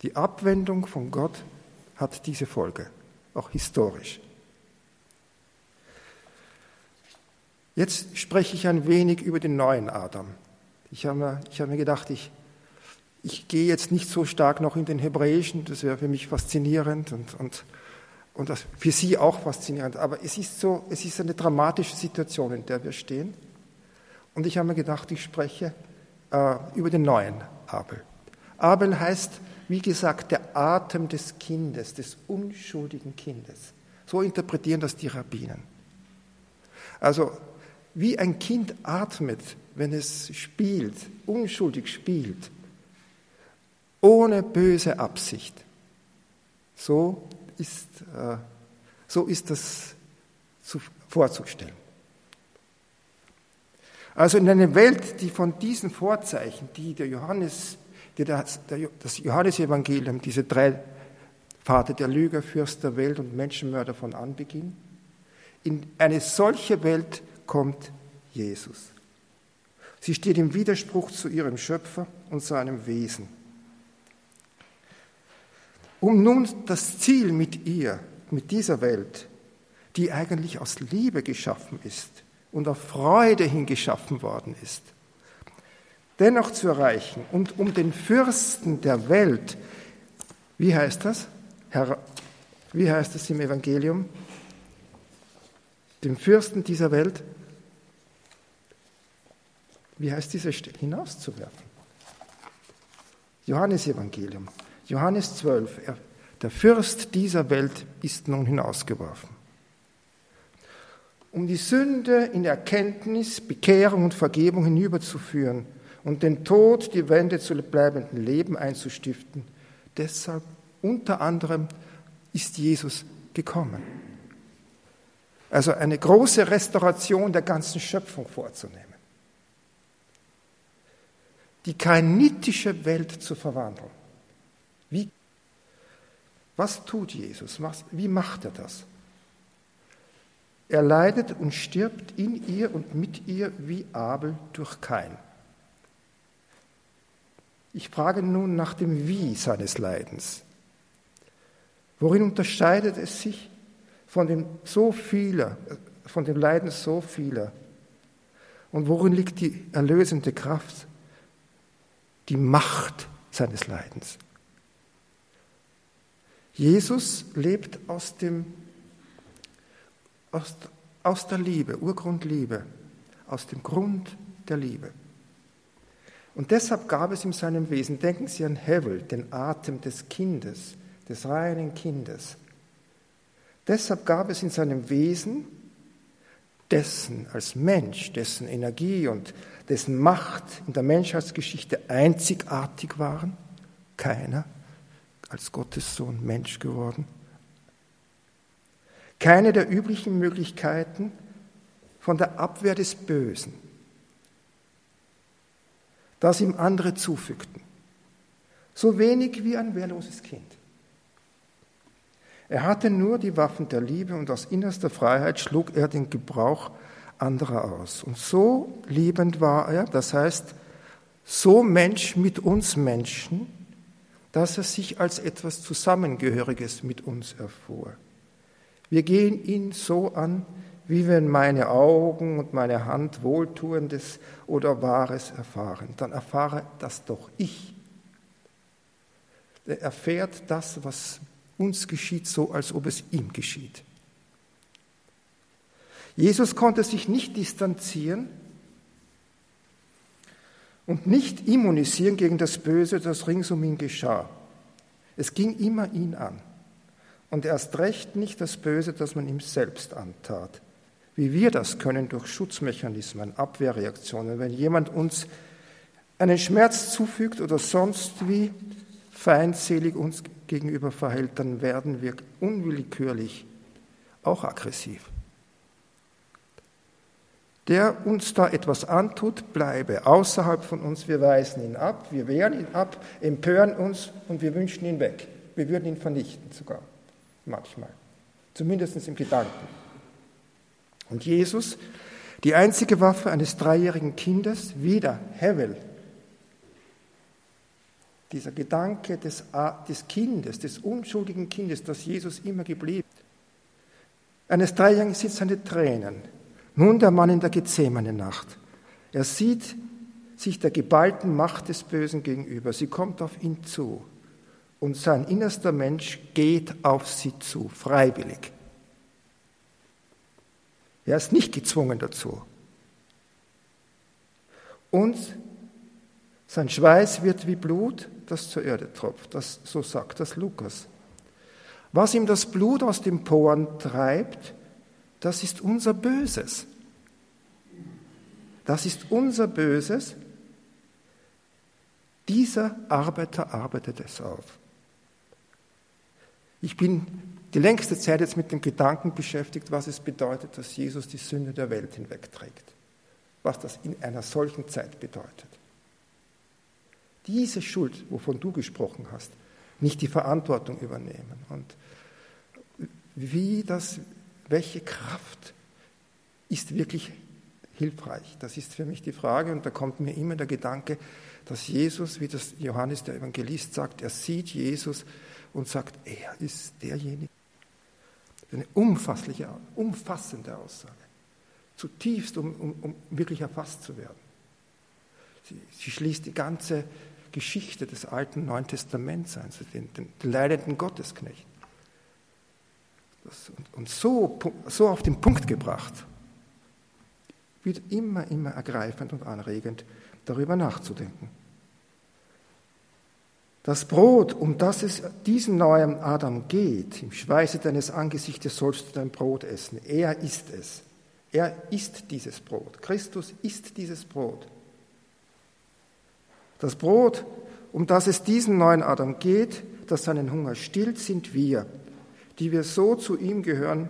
Die Abwendung von Gott hat diese Folge, auch historisch. Jetzt spreche ich ein wenig über den neuen Adam. Ich habe mir, habe mir gedacht, ich, ich gehe jetzt nicht so stark noch in den Hebräischen, das wäre für mich faszinierend und, und, und das für Sie auch faszinierend. Aber es ist so, es ist eine dramatische Situation, in der wir stehen. Und ich habe mir gedacht, ich spreche äh, über den neuen Abel. Abel heißt, wie gesagt, der Atem des Kindes, des unschuldigen Kindes. So interpretieren das die Rabbinen. Also, wie ein Kind atmet, wenn es spielt, unschuldig spielt, ohne böse Absicht. So ist, äh, so ist das zu, vorzustellen. Also in einer Welt, die von diesen Vorzeichen, die der Johannes, die das, das Johannesevangelium, diese drei Vater der Lüge, Fürst der Welt und Menschenmörder von Anbeginn, in eine solche Welt kommt Jesus. Sie steht im Widerspruch zu ihrem Schöpfer und seinem Wesen. Um nun das Ziel mit ihr, mit dieser Welt, die eigentlich aus Liebe geschaffen ist und auf Freude hin geschaffen worden ist, dennoch zu erreichen und um den Fürsten der Welt, wie heißt das? Herr, wie heißt es im Evangelium? Den Fürsten dieser Welt wie heißt diese Stelle, hinauszuwerfen. Johannes Evangelium, Johannes 12, er, der Fürst dieser Welt ist nun hinausgeworfen. Um die Sünde in Erkenntnis, Bekehrung und Vergebung hinüberzuführen und den Tod die Wende zu bleibenden Leben einzustiften, deshalb unter anderem ist Jesus gekommen. Also eine große Restauration der ganzen Schöpfung vorzunehmen die kainitische Welt zu verwandeln. Wie, was tut Jesus? Wie macht er das? Er leidet und stirbt in ihr und mit ihr wie Abel durch Kain. Ich frage nun nach dem Wie seines Leidens. Worin unterscheidet es sich von dem so vieler, von dem Leiden so vieler? Und worin liegt die erlösende Kraft die Macht seines Leidens. Jesus lebt aus, dem, aus, aus der Liebe, Urgrundliebe, aus dem Grund der Liebe. Und deshalb gab es in seinem Wesen, denken Sie an Hevel, den Atem des Kindes, des reinen Kindes. Deshalb gab es in seinem Wesen dessen als Mensch, dessen Energie und dessen Macht in der Menschheitsgeschichte einzigartig waren, keiner. Als Gottes Sohn Mensch geworden, keine der üblichen Möglichkeiten von der Abwehr des Bösen, das ihm andere zufügten, so wenig wie ein wehrloses Kind. Er hatte nur die Waffen der Liebe und aus innerster Freiheit schlug er den Gebrauch anderer aus. Und so liebend war er, das heißt, so Mensch mit uns Menschen, dass er sich als etwas Zusammengehöriges mit uns erfuhr. Wir gehen ihn so an, wie wenn meine Augen und meine Hand Wohltuendes oder Wahres erfahren. Dann erfahre das doch ich. Er erfährt das, was uns geschieht, so als ob es ihm geschieht. Jesus konnte sich nicht distanzieren und nicht immunisieren gegen das Böse, das rings um ihn geschah. Es ging immer ihn an. Und erst recht nicht das Böse, das man ihm selbst antat. Wie wir das können durch Schutzmechanismen, Abwehrreaktionen. Wenn jemand uns einen Schmerz zufügt oder sonst wie feindselig uns gegenüber verhält, dann werden wir unwillkürlich auch aggressiv. Der uns da etwas antut, bleibe außerhalb von uns. Wir weisen ihn ab, wir wehren ihn ab, empören uns und wir wünschen ihn weg. Wir würden ihn vernichten sogar, manchmal, zumindest im Gedanken. Und Jesus, die einzige Waffe eines dreijährigen Kindes, wieder Hevel, dieser Gedanke des, des Kindes, des unschuldigen Kindes, das Jesus immer geblieben eines Dreijährigen sind seine Tränen. Nun der Mann in der Gethsemane-Nacht. Er sieht sich der geballten Macht des Bösen gegenüber. Sie kommt auf ihn zu. Und sein innerster Mensch geht auf sie zu, freiwillig. Er ist nicht gezwungen dazu. Und sein Schweiß wird wie Blut, das zur Erde tropft. Das, so sagt das Lukas. Was ihm das Blut aus den Poren treibt, das ist unser Böses. Das ist unser Böses. Dieser Arbeiter arbeitet es auf. Ich bin die längste Zeit jetzt mit dem Gedanken beschäftigt, was es bedeutet, dass Jesus die Sünde der Welt hinwegträgt. Was das in einer solchen Zeit bedeutet. Diese Schuld, wovon du gesprochen hast, nicht die Verantwortung übernehmen. Und wie das, welche Kraft ist wirklich hilfreich? Das ist für mich die Frage und da kommt mir immer der Gedanke, dass Jesus, wie das Johannes der Evangelist sagt, er sieht Jesus und sagt, er ist derjenige. Eine umfassliche, umfassende Aussage. Zutiefst, um, um, um wirklich erfasst zu werden. Sie, sie schließt die ganze Geschichte des alten Neuen Testaments ein, den, den, den leidenden Gottesknecht. Das, und, und so, so auf den Punkt gebracht, wird immer, immer ergreifend und anregend, darüber nachzudenken. Das Brot, um das es diesem neuen Adam geht, im Schweiße deines Angesichtes sollst du dein Brot essen. Er ist es. Er ist dieses Brot. Christus ist dieses Brot. Das Brot, um das es diesem neuen Adam geht, das seinen Hunger stillt, sind wir, die wir so zu ihm gehören,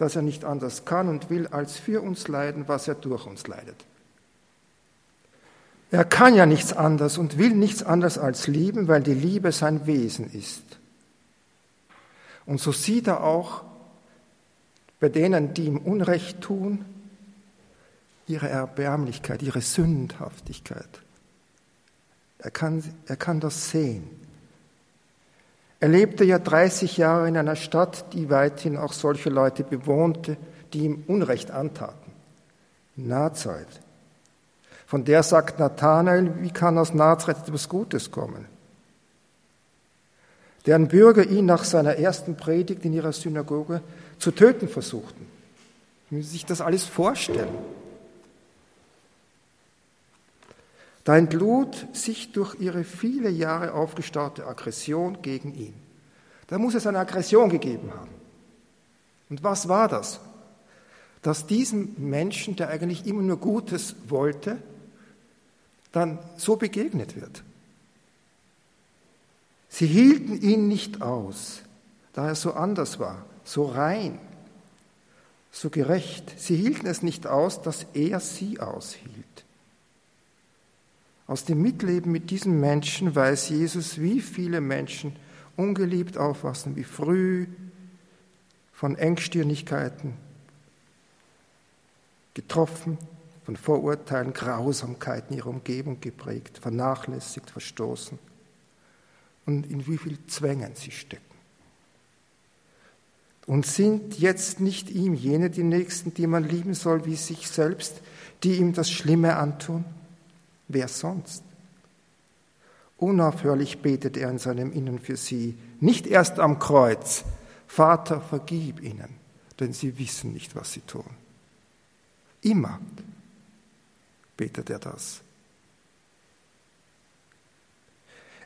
dass er nicht anders kann und will, als für uns leiden, was er durch uns leidet. Er kann ja nichts anderes und will nichts anderes als lieben, weil die Liebe sein Wesen ist. Und so sieht er auch bei denen, die ihm Unrecht tun, ihre Erbärmlichkeit, ihre Sündhaftigkeit. Er kann, er kann das sehen. Er lebte ja 30 Jahre in einer Stadt, die weithin auch solche Leute bewohnte, die ihm Unrecht antaten. Nazareth. Von der sagt Nathanael, wie kann aus Nazareth etwas Gutes kommen? Deren Bürger ihn nach seiner ersten Predigt in ihrer Synagoge zu töten versuchten. Sie müssen sich das alles vorstellen. Dein Blut sich durch ihre viele Jahre aufgestaute Aggression gegen ihn. Da muss es eine Aggression gegeben haben. Und was war das? Dass diesem Menschen, der eigentlich immer nur Gutes wollte, dann so begegnet wird. Sie hielten ihn nicht aus, da er so anders war, so rein, so gerecht. Sie hielten es nicht aus, dass er sie aushielt. Aus dem Mitleben mit diesen Menschen weiß Jesus, wie viele Menschen ungeliebt aufwachsen, wie früh von Engstirnigkeiten getroffen, von Vorurteilen, Grausamkeiten ihrer Umgebung geprägt, vernachlässigt, verstoßen und in wie viel Zwängen sie stecken. Und sind jetzt nicht ihm jene die Nächsten, die man lieben soll wie sich selbst, die ihm das Schlimme antun? Wer sonst? Unaufhörlich betet er in seinem Innen für sie, nicht erst am Kreuz. Vater, vergib ihnen, denn sie wissen nicht, was sie tun. Immer betet er das.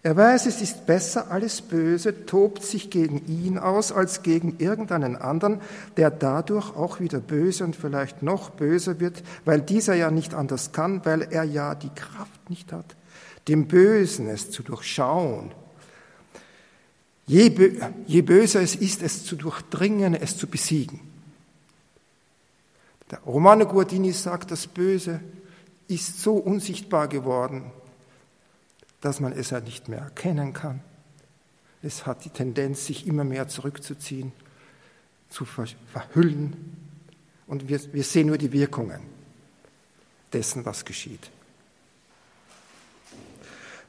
Er weiß, es ist besser, alles Böse tobt sich gegen ihn aus als gegen irgendeinen anderen, der dadurch auch wieder böse und vielleicht noch böser wird, weil dieser ja nicht anders kann, weil er ja die Kraft nicht hat, dem Bösen es zu durchschauen. Je, je böser es ist, es zu durchdringen, es zu besiegen. Der Romano Guardini sagt, das Böse ist so unsichtbar geworden, dass man es ja nicht mehr erkennen kann. Es hat die Tendenz, sich immer mehr zurückzuziehen, zu verhüllen. Und wir, wir sehen nur die Wirkungen dessen, was geschieht.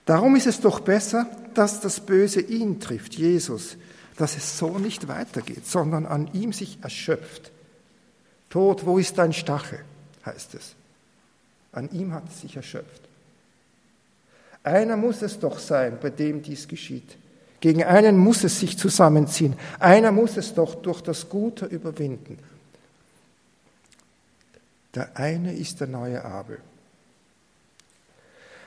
Darum ist es doch besser, dass das Böse ihn trifft, Jesus, dass es so nicht weitergeht, sondern an ihm sich erschöpft. Tod, wo ist dein Stachel? heißt es. An ihm hat es sich erschöpft. Einer muss es doch sein, bei dem dies geschieht. Gegen einen muss es sich zusammenziehen. Einer muss es doch durch das Gute überwinden. Der eine ist der neue Abel.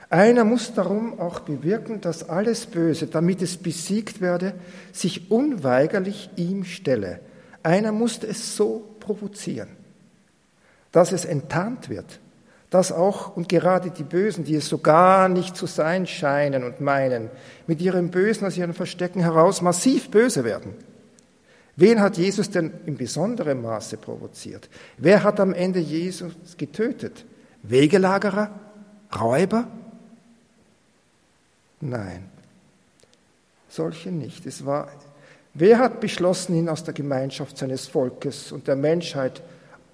Einer muss darum auch bewirken, dass alles Böse, damit es besiegt werde, sich unweigerlich ihm stelle. Einer muss es so provozieren, dass es enttarnt wird, dass auch und gerade die Bösen, die es so gar nicht zu sein scheinen und meinen, mit ihrem Bösen aus ihren Verstecken heraus massiv böse werden. Wen hat Jesus denn in besonderem Maße provoziert? Wer hat am Ende Jesus getötet? Wegelagerer? Räuber? Nein, solche nicht. Es war, wer hat beschlossen, ihn aus der Gemeinschaft seines Volkes und der Menschheit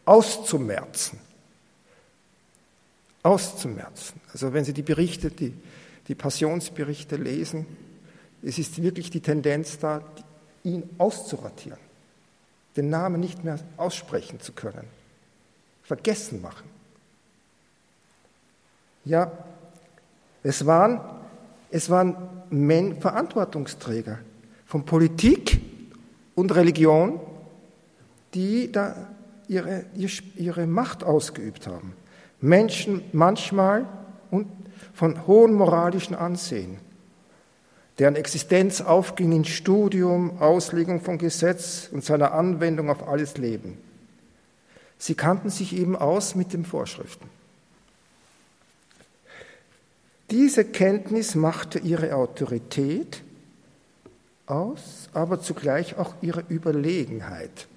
auszumerzen? Auszumerzen. Also wenn Sie die Berichte, die, die Passionsberichte lesen, es ist wirklich die Tendenz da, ihn auszuratieren, den Namen nicht mehr aussprechen zu können, vergessen machen. Ja, es waren, es waren Men Verantwortungsträger von Politik und Religion, die da ihre, ihre Macht ausgeübt haben. Menschen manchmal von hohem moralischen Ansehen, deren Existenz aufging in Studium, Auslegung von Gesetz und seiner Anwendung auf alles Leben. Sie kannten sich eben aus mit den Vorschriften. Diese Kenntnis machte ihre Autorität aus, aber zugleich auch ihre Überlegenheit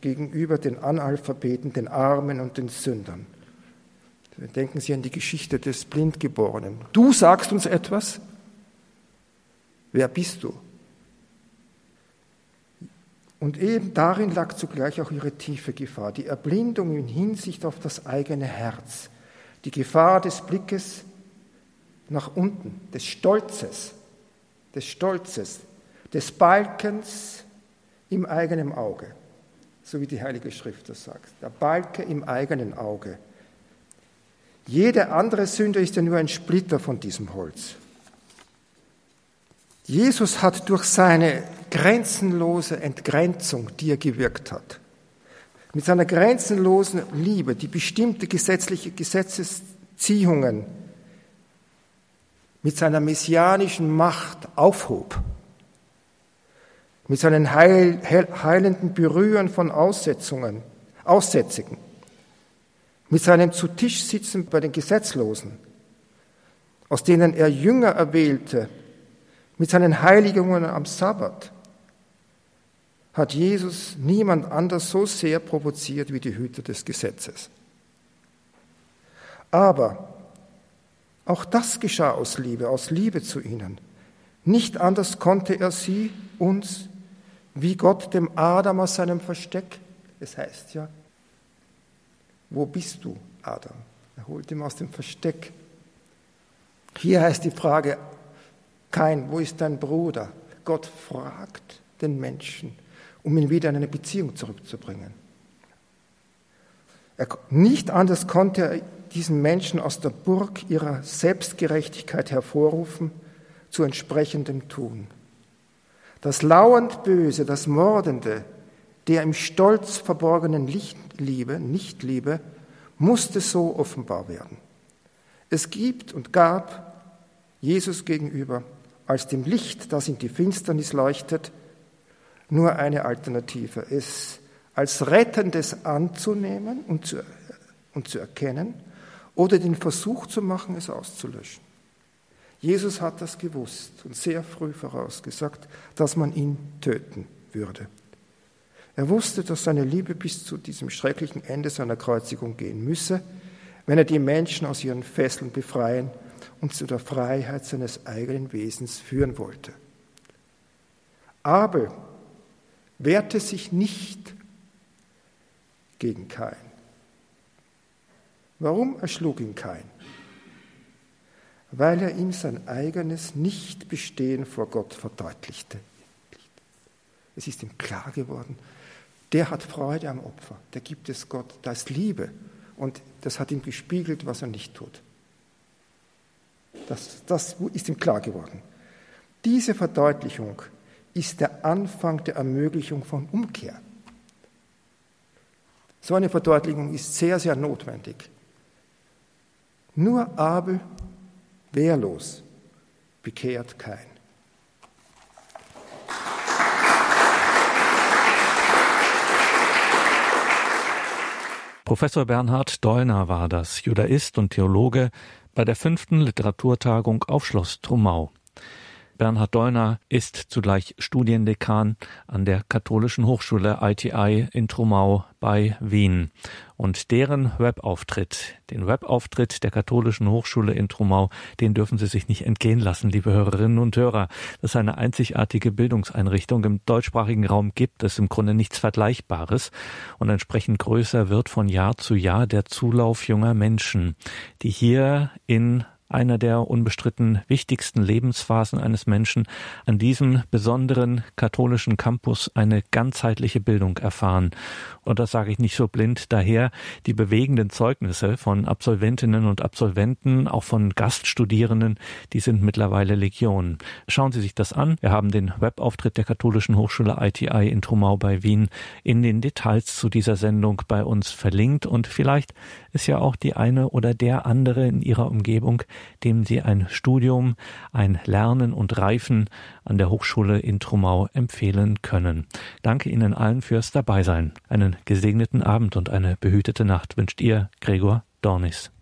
gegenüber den Analphabeten, den Armen und den Sündern. Denken Sie an die Geschichte des Blindgeborenen. Du sagst uns etwas? Wer bist du? Und eben darin lag zugleich auch ihre tiefe Gefahr, die Erblindung in Hinsicht auf das eigene Herz, die Gefahr des Blickes nach unten, des Stolzes, des Stolzes, des Balkens im eigenen Auge so wie die Heilige Schrift das sagt. Der Balke im eigenen Auge. Jede andere Sünde ist ja nur ein Splitter von diesem Holz. Jesus hat durch seine grenzenlose Entgrenzung, die er gewirkt hat, mit seiner grenzenlosen Liebe, die bestimmte gesetzliche Gesetzesziehungen mit seiner messianischen Macht aufhob, mit seinen heil, heilenden Berühren von Aussetzungen, Aussätzigen, mit seinem zu Tisch sitzen bei den Gesetzlosen, aus denen er Jünger erwählte, mit seinen Heiligungen am Sabbat, hat Jesus niemand anders so sehr provoziert wie die Hüter des Gesetzes. Aber auch das geschah aus Liebe, aus Liebe zu ihnen. Nicht anders konnte er sie, uns, wie Gott dem Adam aus seinem Versteck, es heißt ja, wo bist du, Adam? Er holt ihn aus dem Versteck. Hier heißt die Frage, kein, wo ist dein Bruder? Gott fragt den Menschen, um ihn wieder in eine Beziehung zurückzubringen. Er, nicht anders konnte er diesen Menschen aus der Burg ihrer Selbstgerechtigkeit hervorrufen, zu entsprechendem tun. Das lauernd Böse, das Mordende, der im Stolz verborgenen Lichtliebe, Nichtliebe, musste so offenbar werden. Es gibt und gab Jesus gegenüber als dem Licht, das in die Finsternis leuchtet, nur eine Alternative, es als Rettendes anzunehmen und zu, und zu erkennen oder den Versuch zu machen, es auszulöschen. Jesus hat das gewusst und sehr früh vorausgesagt, dass man ihn töten würde. Er wusste, dass seine Liebe bis zu diesem schrecklichen Ende seiner Kreuzigung gehen müsse, wenn er die Menschen aus ihren Fesseln befreien und zu der Freiheit seines eigenen Wesens führen wollte. Abel wehrte sich nicht gegen Kain. Warum erschlug ihn Kain? Weil er ihm sein eigenes Nichtbestehen vor Gott verdeutlichte. Es ist ihm klar geworden, der hat Freude am Opfer, der gibt es Gott, da ist Liebe. Und das hat ihm gespiegelt, was er nicht tut. Das, das ist ihm klar geworden. Diese Verdeutlichung ist der Anfang der Ermöglichung von Umkehr. So eine Verdeutlichung ist sehr, sehr notwendig. Nur Abel, wehrlos, bekehrt kein. Professor Bernhard Dollner war das, Judaist und Theologe bei der fünften Literaturtagung auf Schloss Trumau. Bernhard Dollner ist zugleich Studiendekan an der Katholischen Hochschule ITI in Trumau bei Wien. Und deren Webauftritt, den Webauftritt der Katholischen Hochschule in Trumau, den dürfen Sie sich nicht entgehen lassen, liebe Hörerinnen und Hörer. Das ist eine einzigartige Bildungseinrichtung. Im deutschsprachigen Raum gibt es im Grunde nichts Vergleichbares. Und entsprechend größer wird von Jahr zu Jahr der Zulauf junger Menschen, die hier in einer der unbestritten wichtigsten Lebensphasen eines Menschen, an diesem besonderen katholischen Campus eine ganzheitliche Bildung erfahren. Und das sage ich nicht so blind. Daher die bewegenden Zeugnisse von Absolventinnen und Absolventen, auch von Gaststudierenden, die sind mittlerweile Legion. Schauen Sie sich das an. Wir haben den Webauftritt der Katholischen Hochschule ITI in Trumau bei Wien in den Details zu dieser Sendung bei uns verlinkt. Und vielleicht ist ja auch die eine oder der andere in Ihrer Umgebung, dem Sie ein Studium, ein Lernen und Reifen an der Hochschule in Trumau empfehlen können. Danke Ihnen allen fürs Dabeisein. Einen gesegneten Abend und eine behütete Nacht wünscht Ihr Gregor Dornis.